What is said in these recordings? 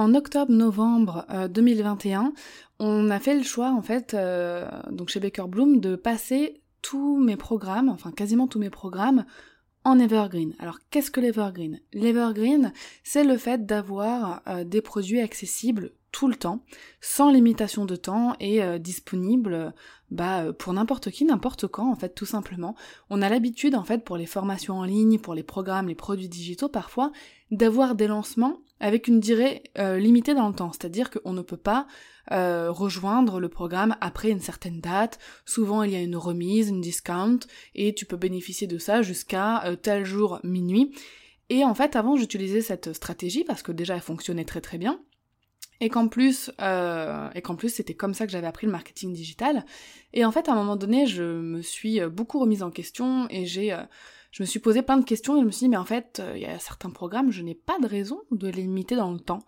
En octobre-novembre 2021, euh, on a fait le choix en fait, euh, donc chez Baker Bloom, de passer tous mes programmes, enfin quasiment tous mes programmes, en evergreen. Alors qu'est-ce que l'evergreen? L'evergreen, c'est le fait d'avoir euh, des produits accessibles tout le temps, sans limitation de temps et euh, disponible bah, pour n'importe qui, n'importe quand en fait tout simplement. On a l'habitude en fait pour les formations en ligne, pour les programmes, les produits digitaux parfois, d'avoir des lancements avec une durée euh, limitée dans le temps, c'est-à-dire qu'on ne peut pas euh, rejoindre le programme après une certaine date. Souvent il y a une remise, une discount, et tu peux bénéficier de ça jusqu'à tel jour minuit. Et en fait avant j'utilisais cette stratégie parce que déjà elle fonctionnait très très bien et qu'en plus euh, et qu'en plus c'était comme ça que j'avais appris le marketing digital. Et en fait à un moment donné je me suis euh, beaucoup remise en question et j'ai euh, je me suis posé plein de questions et je me suis dit mais en fait il y a certains programmes je n'ai pas de raison de les limiter dans le temps.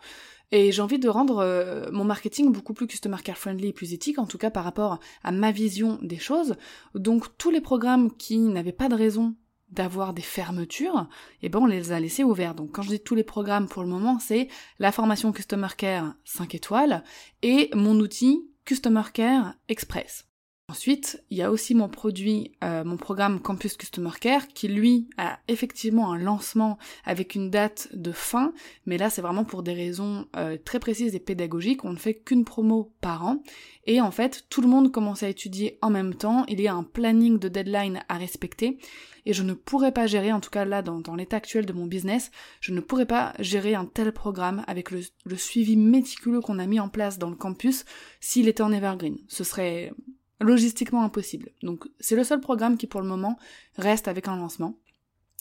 Et j'ai envie de rendre mon marketing beaucoup plus customer care friendly et plus éthique en tout cas par rapport à ma vision des choses. Donc tous les programmes qui n'avaient pas de raison d'avoir des fermetures, et eh ben on les a laissés ouverts. Donc quand je dis tous les programmes pour le moment, c'est la formation Customer Care 5 étoiles et mon outil Customer Care Express. Ensuite, il y a aussi mon produit, euh, mon programme Campus Customer Care, qui lui a effectivement un lancement avec une date de fin, mais là c'est vraiment pour des raisons euh, très précises et pédagogiques, on ne fait qu'une promo par an, et en fait tout le monde commence à étudier en même temps, il y a un planning de deadline à respecter, et je ne pourrais pas gérer, en tout cas là dans, l'état actuel de mon business, je ne pourrais pas gérer un tel programme avec le suivi méticuleux qu'on a mis en place dans le campus s'il était en evergreen. Ce serait logistiquement impossible. Donc c'est le seul programme qui pour le moment reste avec un lancement.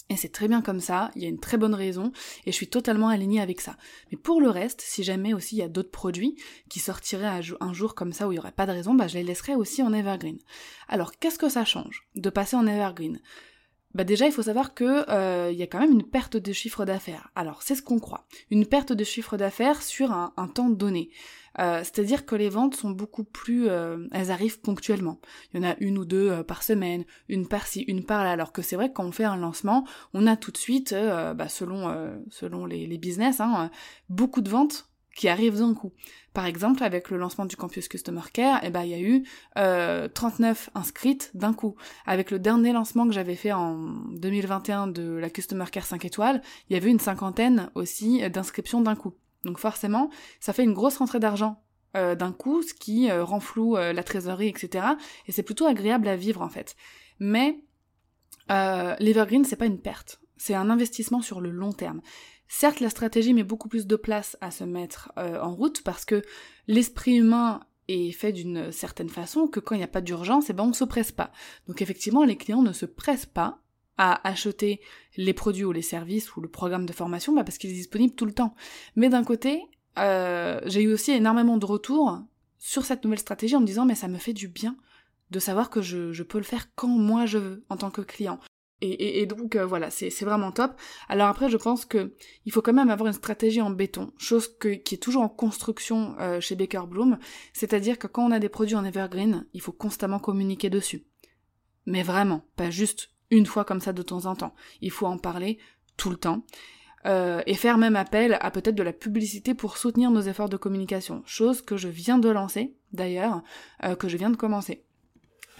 Et c'est très bien comme ça, il y a une très bonne raison, et je suis totalement alignée avec ça. Mais pour le reste, si jamais aussi il y a d'autres produits qui sortiraient un jour comme ça où il n'y aurait pas de raison, bah je les laisserai aussi en evergreen. Alors qu'est-ce que ça change de passer en evergreen? Bah déjà, il faut savoir que euh, il y a quand même une perte de chiffre d'affaires. Alors, c'est ce qu'on croit. Une perte de chiffre d'affaires sur un, temps donné. Euh, c'est-à-dire que les ventes sont beaucoup plus... Euh, elles arrivent ponctuellement. Il y en a une ou deux par semaine, une par-ci, une par-là. Alors que c'est vrai que quand on fait un lancement, on a tout de suite, bah, selon, selon les, business, hein, beaucoup de ventes qui arrivent d'un coup. Par exemple, avec le lancement du campus Customer Care, eh ben, il y a eu euh, 39 inscrites d'un coup. Avec le dernier lancement que j'avais fait en 2021 de la Customer Care 5 étoiles, il y avait une cinquantaine aussi d'inscriptions d'un coup. Donc forcément, ça fait une grosse rentrée d'argent euh, d'un coup, ce qui euh, rend flou euh, la trésorerie, etc. Et c'est plutôt agréable à vivre en fait. Mais euh, l'Evergreen, c'est pas une perte. C'est un investissement sur le long terme. Certes, la stratégie met beaucoup plus de place à se mettre euh, en route parce que l'esprit humain est fait d'une certaine façon que quand il n'y a pas d'urgence, eh ben on se presse pas. Donc effectivement, les clients ne se pressent pas à acheter les produits ou les services ou le programme de formation bah parce qu'il est disponible tout le temps. Mais d'un côté, euh, j'ai eu aussi énormément de retours sur cette nouvelle stratégie en me disant mais ça me fait du bien de savoir que je, je peux le faire quand moi je veux en tant que client. Et, donc euh, voilà, c'est vraiment top. Alors après, je pense que il faut quand même avoir une stratégie en béton, chose qui est toujours en construction euh, chez Baker Bloom. C'est-à-dire que quand on a des produits en evergreen, il faut constamment communiquer dessus. Mais vraiment, pas juste une fois comme ça de temps en temps. Il faut en parler tout le temps. Euh, et faire même appel à peut-être de la publicité pour soutenir nos efforts de communication. Chose que je viens de lancer, d'ailleurs, que je viens de commencer.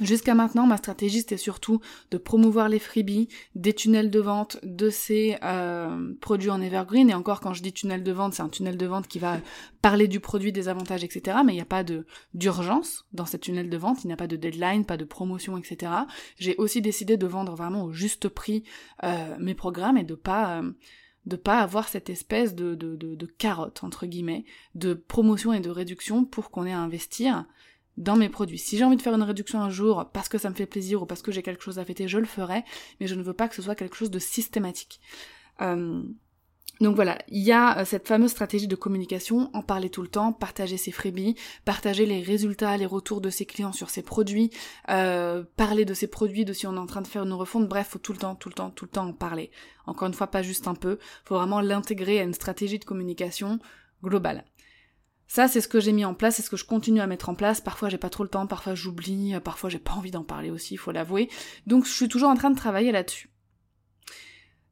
Jusqu'à maintenant, ma stratégie c'était surtout de promouvoir les freebies, des tunnels de vente de ces euh, produits en evergreen. Et encore, quand je dis tunnel de vente, c'est un tunnel de vente qui va parler du produit, des avantages, etc. Mais il n'y a pas de d'urgence dans cette tunnel de vente. Il n'y a pas de deadline, pas de promotion, etc. J'ai aussi décidé de vendre vraiment au juste prix euh, mes programmes et de pas euh, de pas avoir cette espèce de, de, de carotte entre guillemets de promotion et de réduction pour qu'on ait à investir dans mes produits. Si j'ai envie de faire une réduction un jour parce que ça me fait plaisir ou parce que j'ai quelque chose à fêter, je le ferai, mais je ne veux pas que ce soit quelque chose de systématique. Euh, Donc voilà, il y a euh, cette fameuse stratégie de communication, en parler tout le temps, partager ses freebies, partager les résultats, les retours de ses clients sur ses produits, euh, parler de ses produits, de si on est en train de faire une refonte, bref, faut tout le temps, tout le temps, tout le temps en parler. Encore une fois, pas juste un peu, faut vraiment l'intégrer à une stratégie de communication globale. Ça, c'est ce que j'ai mis en place, c'est ce que je continue à mettre en place. Parfois, j'ai pas trop le temps, parfois j'oublie, parfois j'ai pas envie d'en parler aussi, il faut l'avouer. Donc, je suis toujours en train de travailler là-dessus.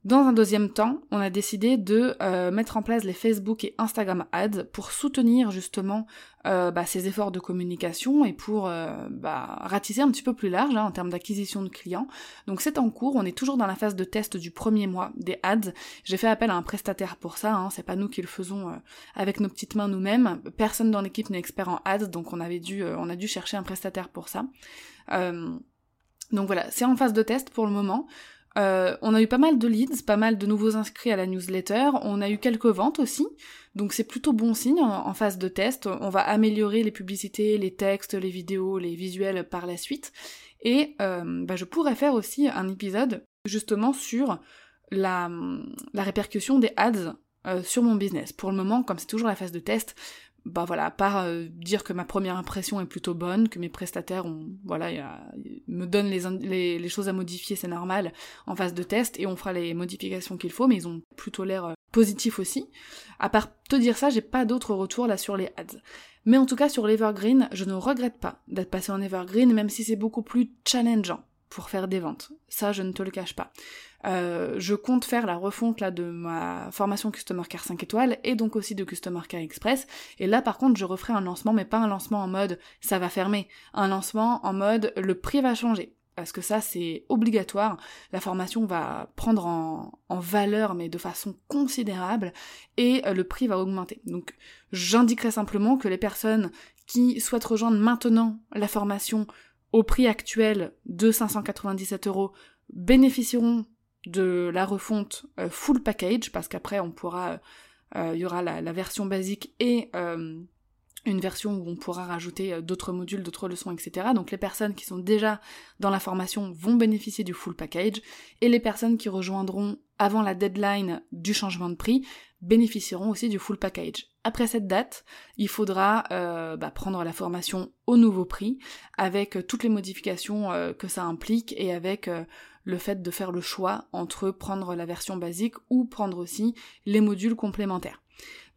Dans un deuxième temps, on a décidé de euh, mettre en place les Facebook et Instagram Ads pour soutenir justement euh, bah, ces efforts de communication et pour euh, bah, ratisser un petit peu plus large hein, en termes d'acquisition de clients. Donc c'est en cours, on est toujours dans la phase de test du premier mois des ads. J'ai fait appel à un prestataire pour ça, hein, c'est pas nous qui le faisons avec nos petites mains nous-mêmes. Personne dans l'équipe n'est expert en ads, donc on avait dû, on a dû chercher un prestataire pour ça. donc voilà, c'est en phase de test pour le moment. Euh, on a eu pas mal de leads, pas mal de nouveaux inscrits à la newsletter, on a eu quelques ventes aussi, donc c'est plutôt bon signe en, phase de test. On va améliorer les publicités, les textes, les vidéos, les visuels par la suite. Et euh, bah, je pourrais faire aussi un épisode justement sur la, répercussion des ads euh, sur mon business. Pour le moment, comme c'est toujours la phase de test, bah voilà, à part euh, dire que ma première impression est plutôt bonne, que mes prestataires ont, voilà, me donnent les, choses à modifier, c'est normal, en phase de test, et on fera les modifications qu'il faut, mais ils ont plutôt l'air euh, positifs aussi. À part te dire ça, j'ai pas d'autres retours là sur les ads. Mais en tout cas, sur l'Evergreen, je ne regrette pas d'être passé en Evergreen, même si c'est beaucoup plus challengeant pour faire des ventes. Ça, je ne te le cache pas. Euh, je compte faire la refonte là de ma formation Customer Care 5 étoiles et donc aussi de Customer Care Express. Et là par contre je referai un lancement mais pas un lancement en mode ça va fermer, un lancement en mode le prix va changer. Parce que ça c'est obligatoire, la formation va prendre en, valeur mais de façon considérable et euh, le prix va augmenter. Donc j'indiquerai simplement que les personnes qui souhaitent rejoindre maintenant la formation au prix actuel de 597 euros bénéficieront de la refonte euh, full package, parce qu'après on pourra, euh, il y aura la, version basique et euh, une version où on pourra rajouter d'autres modules, d'autres leçons, etc. Donc les personnes qui sont déjà dans la formation vont bénéficier du full package, et les personnes qui rejoindront avant la deadline du changement de prix bénéficieront aussi du full package. Après cette date, il faudra bah, prendre la formation au nouveau prix, avec toutes les modifications que ça implique et avec le fait de faire le choix entre prendre la version basique ou prendre aussi les modules complémentaires.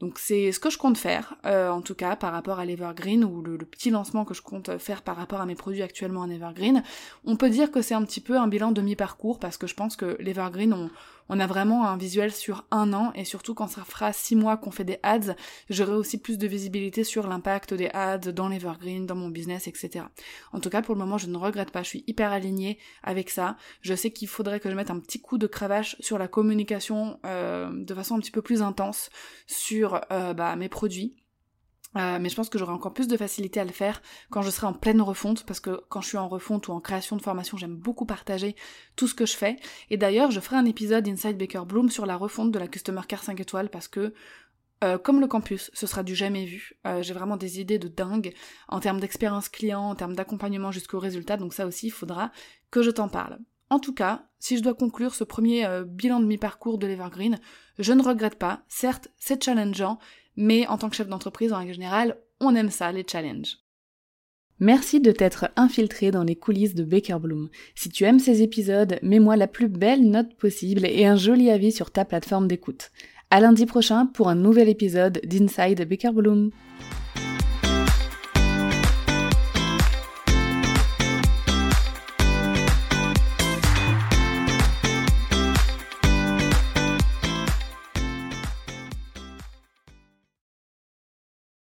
Donc c'est ce que je compte faire, euh, en tout cas par rapport à l'Evergreen ou le, petit lancement que je compte faire par rapport à mes produits actuellement en Evergreen. On peut dire que c'est un petit peu un bilan demi-parcours parce que je pense que l'Evergreen, on, on a vraiment un visuel sur un an et surtout quand ça fera six mois qu'on fait des ads, j'aurai aussi plus de visibilité sur l'impact des ads dans l'Evergreen, dans mon business, etc. En tout cas pour le moment je ne regrette pas, je suis hyper alignée avec ça. Je sais qu'il faudrait que je mette un petit coup de cravache sur la communication euh, de façon un petit peu plus intense sur euh, bah, mes produits. Euh, mais je pense que j'aurai encore plus de facilité à le faire quand je serai en pleine refonte, parce que quand je suis en refonte ou en création de formation, j'aime beaucoup partager tout ce que je fais. Et d'ailleurs, je ferai un épisode Inside Baker Bloom sur la refonte de la Customer Care 5 étoiles, parce que euh, comme le campus, ce sera du jamais vu. J'ai vraiment des idées de dingue en termes d'expérience client, en termes d'accompagnement jusqu'au résultat, donc ça aussi, il faudra que je t'en parle. En tout cas, si je dois conclure ce premier euh, bilan de mi-parcours de l'Evergreen, je ne regrette pas. Certes, c'est challengeant, mais en tant que chef d'entreprise, en règle générale, on aime ça, les challenges. Merci de t'être infiltré dans les coulisses de Baker Bloom. Si tu aimes ces épisodes, mets-moi la plus belle note possible et un joli avis sur ta plateforme d'écoute. À lundi prochain pour un nouvel épisode d'Inside Baker Bloom.